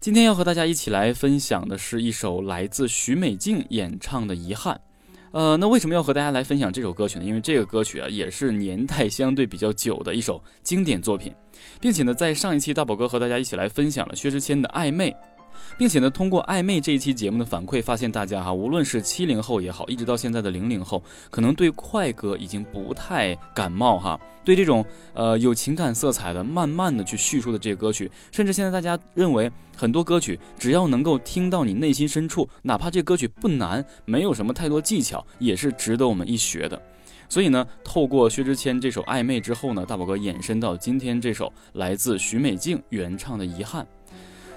今天要和大家一起来分享的是一首来自许美静演唱的《遗憾》。呃，那为什么要和大家来分享这首歌曲呢？因为这个歌曲啊，也是年代相对比较久的一首经典作品，并且呢，在上一期大宝哥和大家一起来分享了薛之谦的《暧昧》。并且呢，通过暧昧这一期节目的反馈，发现大家哈，无论是七零后也好，一直到现在的零零后，可能对快歌已经不太感冒哈。对这种呃有情感色彩的、慢慢的去叙述的这些歌曲，甚至现在大家认为很多歌曲只要能够听到你内心深处，哪怕这歌曲不难，没有什么太多技巧，也是值得我们一学的。所以呢，透过薛之谦这首《暧昧》之后呢，大宝哥延伸到今天这首来自许美静原唱的《遗憾》。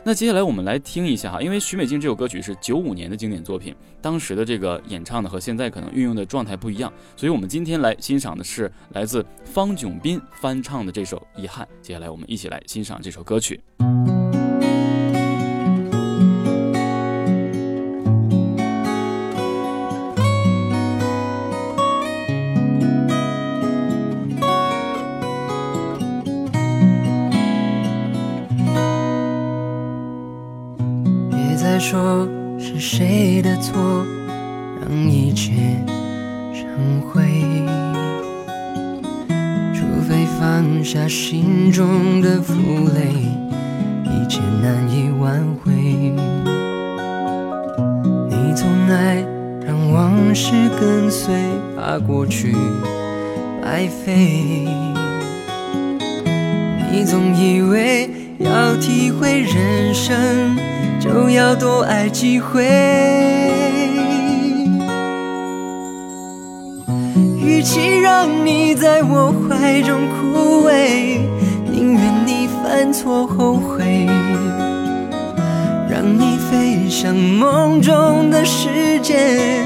那接下来我们来听一下哈，因为许美静这首歌曲是九五年的经典作品，当时的这个演唱的和现在可能运用的状态不一样，所以我们今天来欣赏的是来自方炯斌翻唱的这首《遗憾》。接下来我们一起来欣赏这首歌曲。往事跟随，怕过去白费。你总以为要体会人生。就要多爱几回。与其让你在我怀中枯萎，宁愿你犯错后悔，让你飞向梦中的世界，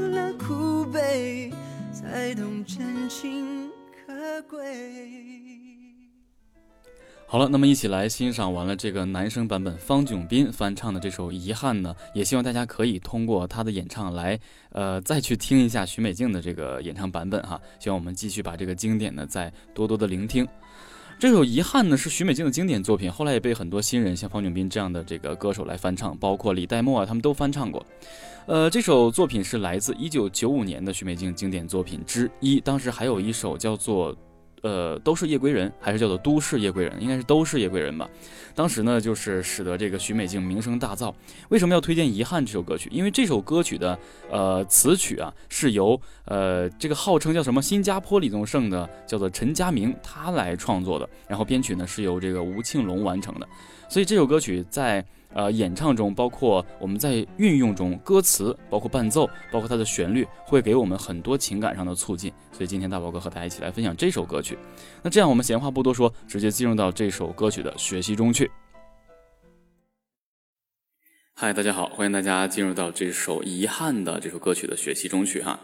才懂真情可贵。好了，那么一起来欣赏完了这个男生版本方炯斌翻唱的这首《遗憾》呢，也希望大家可以通过他的演唱来，呃，再去听一下许美静的这个演唱版本哈。希望我们继续把这个经典呢再多多的聆听。这首《遗憾》呢是许美静的经典作品，后来也被很多新人像方炯斌这样的这个歌手来翻唱，包括李代沫啊，他们都翻唱过。呃，这首作品是来自一九九五年的许美静经典作品之一，当时还有一首叫做。呃，都是夜归人，还是叫做都市夜归人，应该是都是夜归人吧。当时呢，就是使得这个许美静名声大噪。为什么要推荐《遗憾》这首歌曲？因为这首歌曲的呃词曲啊，是由呃这个号称叫什么新加坡李宗盛的叫做陈家明他来创作的，然后编曲呢是由这个吴庆隆完成的。所以这首歌曲在。呃，演唱中，包括我们在运用中，歌词，包括伴奏，包括它的旋律，会给我们很多情感上的促进。所以今天大宝哥和大家一起来分享这首歌曲。那这样，我们闲话不多说，直接进入到这首歌曲的学习中去。嗨，大家好，欢迎大家进入到这首《遗憾》的这首歌曲的学习中去哈。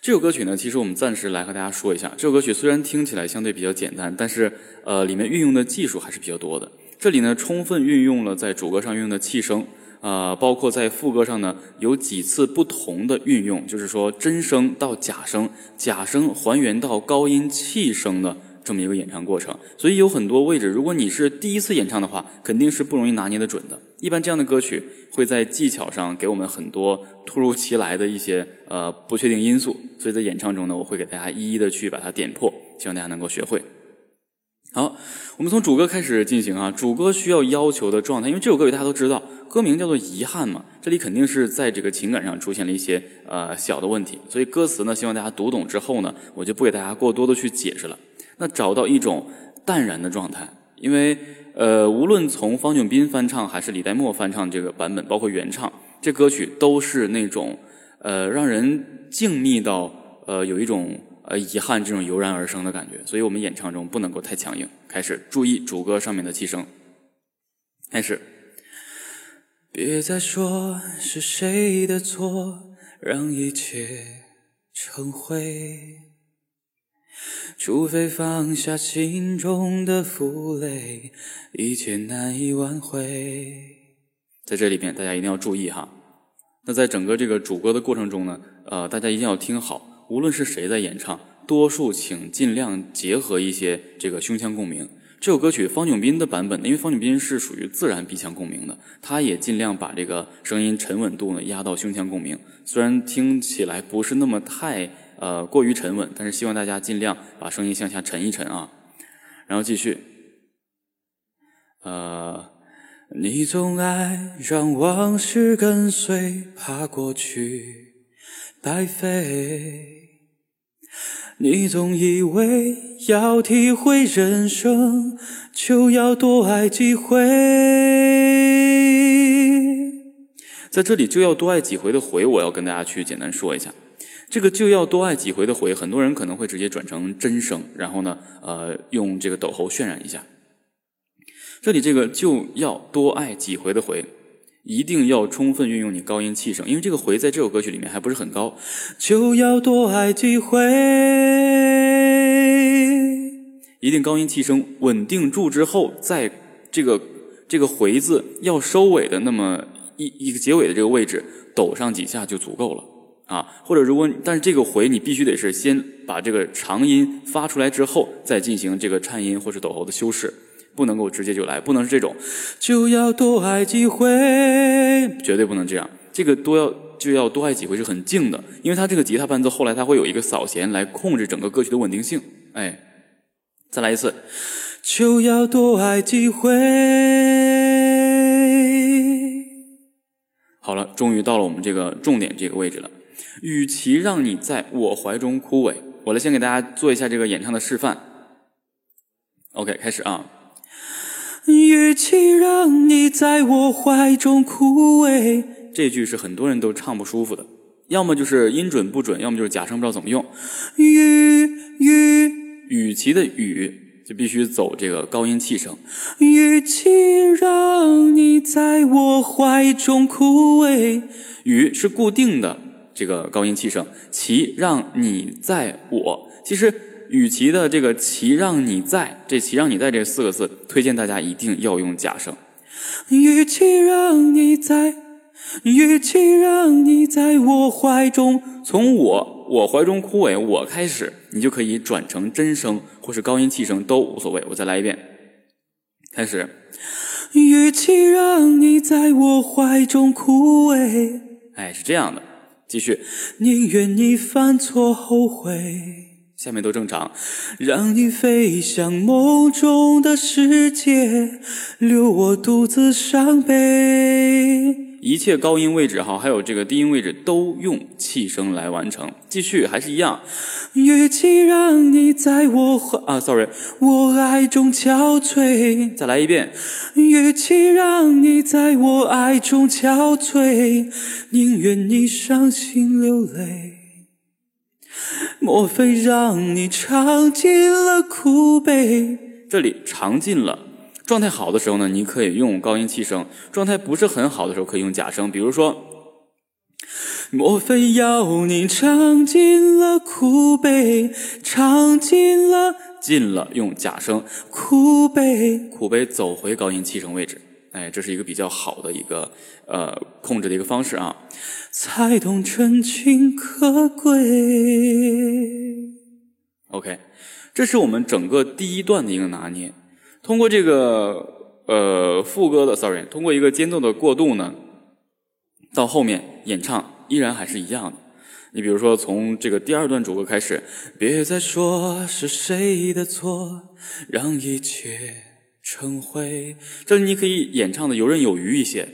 这首歌曲呢，其实我们暂时来和大家说一下，这首歌曲虽然听起来相对比较简单，但是呃，里面运用的技术还是比较多的。这里呢，充分运用了在主歌上运用的气声，啊，包括在副歌上呢，有几次不同的运用，就是说真声到假声，假声还原到高音气声的这么一个演唱过程。所以有很多位置，如果你是第一次演唱的话，肯定是不容易拿捏的准的。一般这样的歌曲会在技巧上给我们很多突如其来的一些呃不确定因素，所以在演唱中呢，我会给大家一一的去把它点破，希望大家能够学会。好，我们从主歌开始进行啊。主歌需要要求的状态，因为这首歌曲大家都知道，歌名叫做《遗憾》嘛，这里肯定是在这个情感上出现了一些呃小的问题，所以歌词呢，希望大家读懂之后呢，我就不给大家过多的去解释了。那找到一种淡然的状态，因为呃，无论从方炯斌翻唱还是李代沫翻唱这个版本，包括原唱，这歌曲都是那种呃让人静谧到呃有一种。呃，遗憾这种油然而生的感觉，所以我们演唱中不能够太强硬。开始，注意主歌上面的气声。开始。别再说是谁的错，让一切成灰。除非放下心中的负累，一切难以挽回。在这里边，大家一定要注意哈。那在整个这个主歌的过程中呢，呃，大家一定要听好。无论是谁在演唱，多数请尽量结合一些这个胸腔共鸣。这首歌曲方炯斌的版本，因为方炯斌是属于自然鼻腔共鸣的，他也尽量把这个声音沉稳度呢压到胸腔共鸣。虽然听起来不是那么太呃过于沉稳，但是希望大家尽量把声音向下沉一沉啊。然后继续，呃，你总爱让往事跟随，怕过去白费。你总以为要体会人生，就要多爱几回。在这里，就要多爱几回的回，我要跟大家去简单说一下。这个就要多爱几回的回，很多人可能会直接转成真声，然后呢，呃，用这个抖喉渲染一下。这里这个就要多爱几回的回。一定要充分运用你高音气声，因为这个回在这首歌曲里面还不是很高。就要多爱几回，一定高音气声稳定住之后，在这个这个回字要收尾的那么一一个结尾的这个位置抖上几下就足够了啊。或者如果但是这个回你必须得是先把这个长音发出来之后，再进行这个颤音或是抖喉的修饰。不能够直接就来，不能是这种，就要多爱几回，绝对不能这样。这个多要就要多爱几回是很静的，因为它这个吉他伴奏后来它会有一个扫弦来控制整个歌曲的稳定性。哎，再来一次，就要多爱几回。好了，终于到了我们这个重点这个位置了。与其让你在我怀中枯萎，我来先给大家做一下这个演唱的示范。OK，开始啊。与其让你在我怀中枯萎，这句是很多人都唱不舒服的，要么就是音准不准，要么就是假声不知道怎么用。与与与其的与就必须走这个高音气声。与其让你在我怀中枯萎，与是固定的，这个高音气声，其让你在我。其实与其的这个其让你在这其让你在这四个字，推荐大家一定要用假声。与其让你在，与其让你在我怀中，从我我怀中枯萎我开始，你就可以转成真声或是高音气声都无所谓。我再来一遍，开始。与其让你在我怀中枯萎，哎，是这样的。继续，宁愿你犯错后悔。下面都正常，让你飞向梦中的世界，留我独自伤悲。一切高音位置哈，还有这个低音位置都用气声来完成。继续，还是一样。与其让你在我怀啊，sorry，我爱中憔悴。再来一遍。与其让你在我爱中憔悴，宁愿你伤心流泪。莫非让你尝尽了苦悲？这里尝尽了。状态好的时候呢，你可以用高音气声；状态不是很好的时候，可以用假声。比如说，莫非要你尝尽了苦悲，尝尽了尽了，用假声苦悲，苦悲走回高音气声位置。哎，这是一个比较好的一个呃控制的一个方式啊。才懂真情可贵。OK，这是我们整个第一段的一个拿捏。通过这个呃副歌的，sorry，通过一个间奏的过渡呢，到后面演唱依然还是一样的。你比如说从这个第二段主歌开始，别再说是谁的错，让一切。成灰，这你可以演唱的游刃有余一些。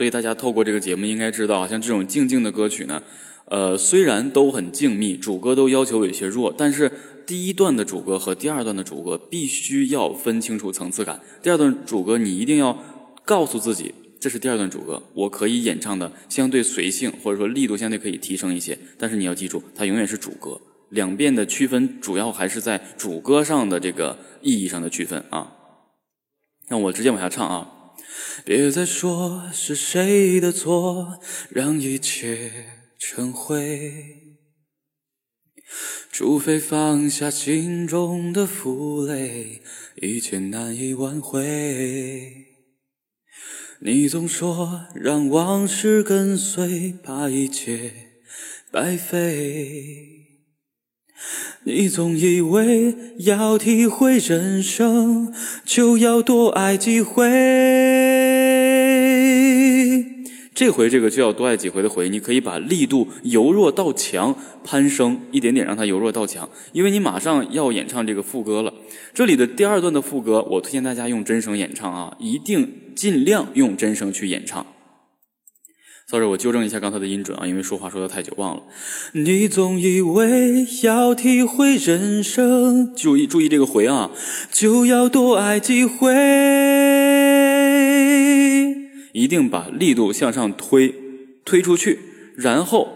所以大家透过这个节目应该知道，像这种静静的歌曲呢，呃，虽然都很静谧，主歌都要求有些弱，但是第一段的主歌和第二段的主歌必须要分清楚层次感。第二段主歌你一定要告诉自己，这是第二段主歌，我可以演唱的相对随性，或者说力度相对可以提升一些。但是你要记住，它永远是主歌。两遍的区分主要还是在主歌上的这个意义上的区分啊。那我直接往下唱啊！别再说是谁的错，让一切成灰。除非放下心中的负累，一切难以挽回。你总说让往事跟随，怕一切白费。你总以为要体会人生，就要多爱几回。这回这个就要多爱几回的回，你可以把力度由弱到强攀升一点点，让它由弱到强，因为你马上要演唱这个副歌了。这里的第二段的副歌，我推荐大家用真声演唱啊，一定尽量用真声去演唱。sorry，我纠正一下刚才的音准啊，因为说话说的太久忘了。你总以为要体会人生，注意注意这个回啊，就要多爱几回，一定把力度向上推，推出去，然后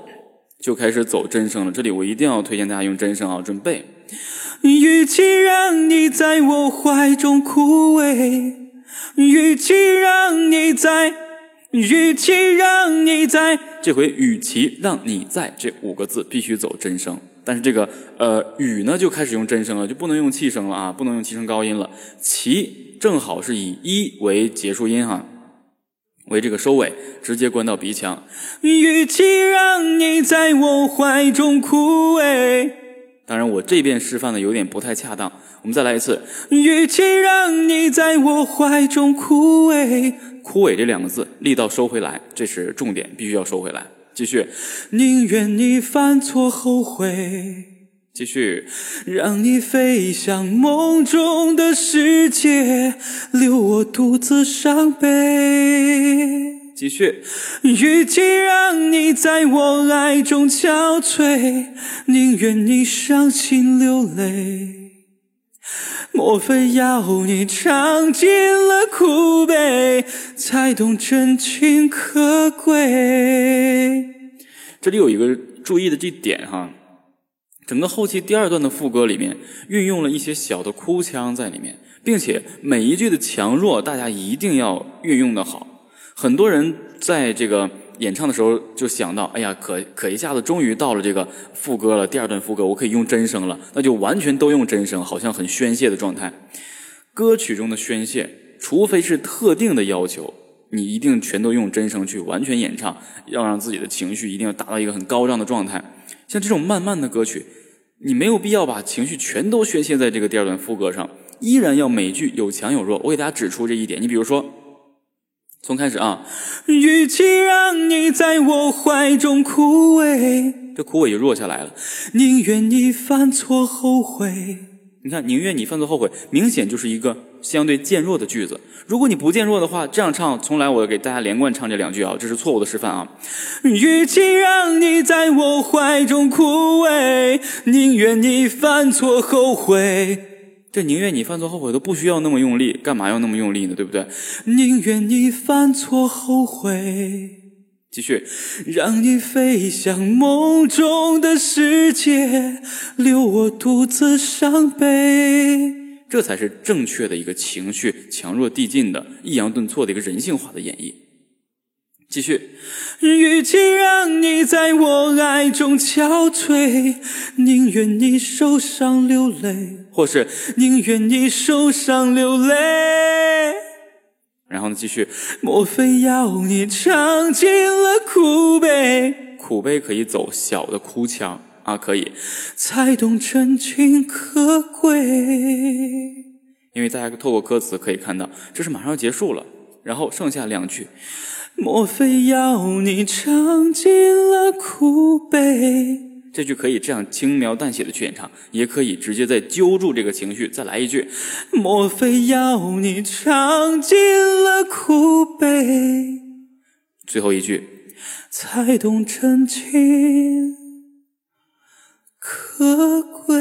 就开始走真声了。这里我一定要推荐大家用真声啊，准备。与其让你在我怀中枯萎，与其让你在。与其让你在，这回与其让你在这五个字必须走真声，但是这个呃与呢就开始用真声了，就不能用气声了啊，不能用气声高音了。其正好是以一为结束音哈，为这个收尾，直接关到鼻腔。与其让你在我怀中枯萎，当然我这边示范的有点不太恰当，我们再来一次。与其让你在我怀中枯萎。枯萎这两个字，力道收回来，这是重点，必须要收回来。继续，宁愿你犯错后悔。继续，让你飞向梦中的世界，留我独自伤悲。继续，与其让你在我爱中憔悴，宁愿你伤心流泪。莫非要你尝尽了苦悲，才懂真情可贵？这里有一个注意的这点哈，整个后期第二段的副歌里面运用了一些小的哭腔在里面，并且每一句的强弱大家一定要运用的好。很多人在这个演唱的时候就想到，哎呀，可可一下子终于到了这个副歌了，第二段副歌我可以用真声了，那就完全都用真声，好像很宣泄的状态。歌曲中的宣泄，除非是特定的要求，你一定全都用真声去完全演唱，要让自己的情绪一定要达到一个很高涨的状态。像这种慢慢的歌曲，你没有必要把情绪全都宣泄在这个第二段副歌上，依然要每句有强有弱。我给大家指出这一点，你比如说，从开始啊，与其让你在我怀中枯萎，这枯萎就弱下来了，宁愿你犯错后悔。你看，宁愿你犯错后悔，明显就是一个相对渐弱的句子。如果你不渐弱的话，这样唱，从来，我给大家连贯唱这两句啊，这是错误的示范啊。与其让你在我怀中枯萎，宁愿你犯错后悔。这宁愿你犯错后悔都不需要那么用力，干嘛要那么用力呢？对不对？宁愿你犯错后悔。继续，让你飞向梦中的世界，留我独自伤悲。这才是正确的一个情绪强弱递进的抑扬顿挫的一个人性化的演绎。继续，与其让你在我爱中憔悴，宁愿你受伤流泪，或是宁愿你受伤流泪。然后呢？继续，莫非要你尝尽了苦悲？苦悲可以走小的哭腔啊，可以，才懂真情可贵。因为大家透过歌词可以看到，这是马上要结束了。然后剩下两句，莫非要你尝尽了苦悲？这句可以这样轻描淡写的去演唱，也可以直接再揪住这个情绪，再来一句：莫非要你尝尽了苦悲？最后一句，才懂真情可贵。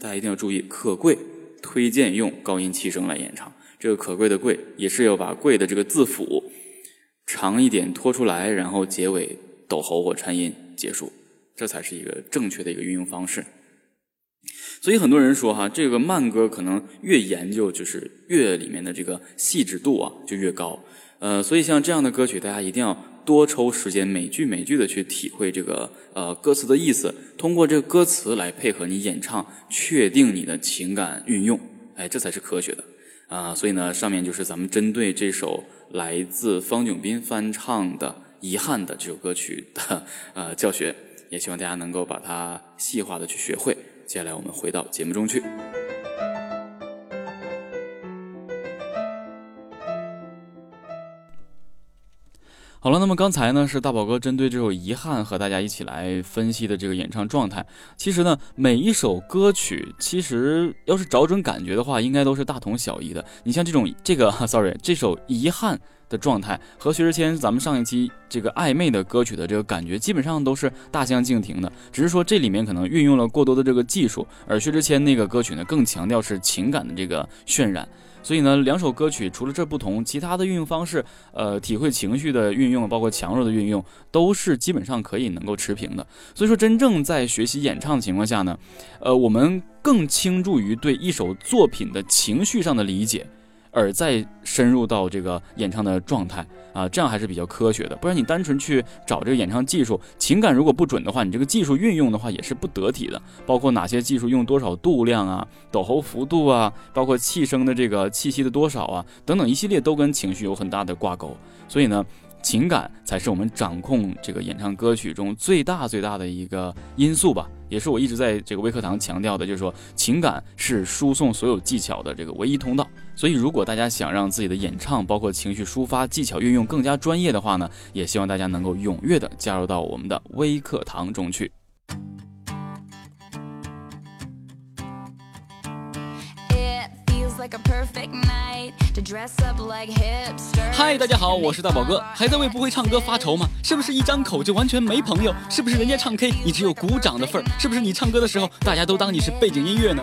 大家一定要注意，可贵，推荐用高音气声来演唱。这个可贵的贵，也是要把贵的这个字符长一点拖出来，然后结尾。抖喉或颤音结束，这才是一个正确的一个运用方式。所以很多人说哈，这个慢歌可能越研究就是越里面的这个细致度啊就越高。呃，所以像这样的歌曲，大家一定要多抽时间，每句每句的去体会这个呃歌词的意思，通过这个歌词来配合你演唱，确定你的情感运用，哎，这才是科学的啊。所以呢，上面就是咱们针对这首来自方炯斌翻唱的。遗憾的这首歌曲的呃教学，也希望大家能够把它细化的去学会。接下来我们回到节目中去。好了，那么刚才呢是大宝哥针对这首《遗憾》和大家一起来分析的这个演唱状态。其实呢，每一首歌曲其实要是找准感觉的话，应该都是大同小异的。你像这种这个，sorry，这首《遗憾》。的状态和薛之谦咱们上一期这个暧昧的歌曲的这个感觉基本上都是大相径庭的，只是说这里面可能运用了过多的这个技术，而薛之谦那个歌曲呢更强调是情感的这个渲染，所以呢两首歌曲除了这不同，其他的运用方式，呃，体会情绪的运用，包括强弱的运用，都是基本上可以能够持平的。所以说真正在学习演唱的情况下呢，呃，我们更倾注于对一首作品的情绪上的理解。而再深入到这个演唱的状态啊，这样还是比较科学的。不然你单纯去找这个演唱技术，情感如果不准的话，你这个技术运用的话也是不得体的。包括哪些技术用多少度量啊，抖喉幅度啊，包括气声的这个气息的多少啊，等等一系列都跟情绪有很大的挂钩。所以呢。情感才是我们掌控这个演唱歌曲中最大最大的一个因素吧，也是我一直在这个微课堂强调的，就是说情感是输送所有技巧的这个唯一通道。所以，如果大家想让自己的演唱，包括情绪抒发技巧运用更加专业的话呢，也希望大家能够踊跃的加入到我们的微课堂中去。嗨，大家好，我是大宝哥，还在为不会唱歌发愁吗？是不是一张口就完全没朋友？是不是人家唱 K 你只有鼓掌的份儿？是不是你唱歌的时候大家都当你是背景音乐呢？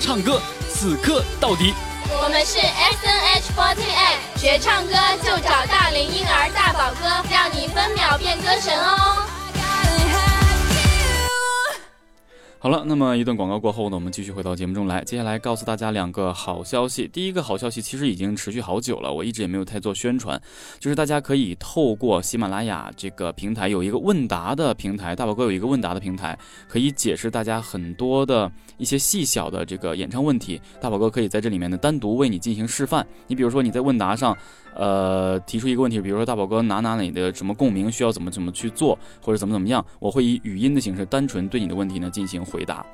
唱歌此刻到底。我们是 S N H 48，学唱歌就找大龄婴儿大宝哥，让你分秒变歌神哦。好了，那么一段广告过后呢，我们继续回到节目中来。接下来告诉大家两个好消息。第一个好消息其实已经持续好久了，我一直也没有太做宣传，就是大家可以透过喜马拉雅这个平台有一个问答的平台，大宝哥有一个问答的平台，可以解释大家很多的一些细小的这个演唱问题。大宝哥可以在这里面呢单独为你进行示范。你比如说你在问答上。呃，提出一个问题，比如说大宝哥哪哪哪的什么共鸣需要怎么怎么去做，或者怎么怎么样，我会以语音的形式单纯对你的问题呢进行回答。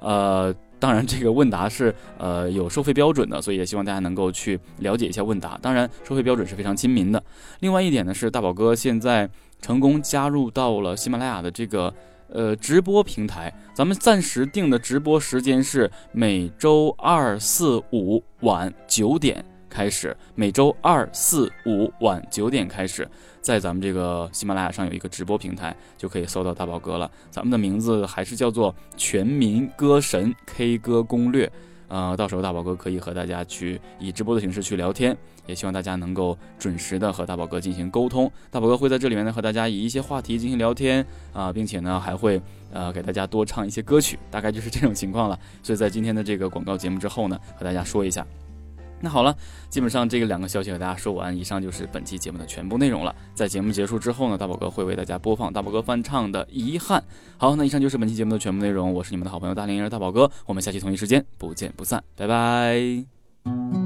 呃，当然这个问答是呃有收费标准的，所以也希望大家能够去了解一下问答。当然收费标准是非常亲民的。另外一点呢是大宝哥现在成功加入到了喜马拉雅的这个呃直播平台，咱们暂时定的直播时间是每周二、四、五晚九点。开始每周二、四、五晚九点开始，在咱们这个喜马拉雅上有一个直播平台，就可以搜到大宝哥了。咱们的名字还是叫做全民歌神 K 歌攻略，呃，到时候大宝哥可以和大家去以直播的形式去聊天，也希望大家能够准时的和大宝哥进行沟通。大宝哥会在这里面呢和大家以一些话题进行聊天啊，并且呢还会呃给大家多唱一些歌曲，大概就是这种情况了。所以在今天的这个广告节目之后呢，和大家说一下。那好了，基本上这个两个消息和大家说完，以上就是本期节目的全部内容了。在节目结束之后呢，大宝哥会为大家播放大宝哥翻唱的《遗憾》。好，那以上就是本期节目的全部内容。我是你们的好朋友大连人大宝哥，我们下期同一时间不见不散，拜拜。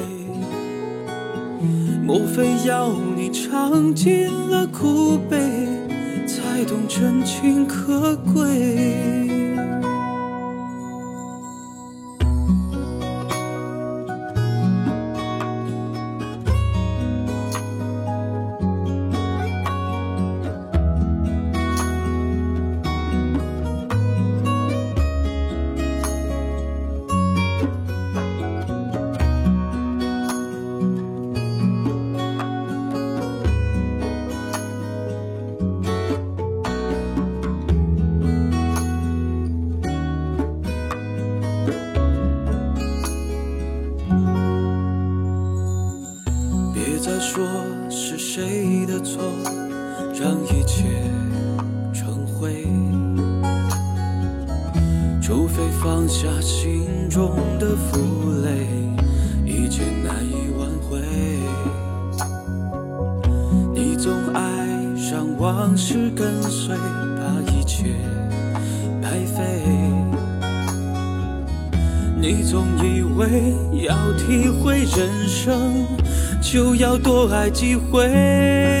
莫非要你尝尽了苦悲，才懂真情可贵？放下心中的负累一切难以挽回。你总爱让往事跟随怕一切白费。你总以为要体会人生就要多爱几回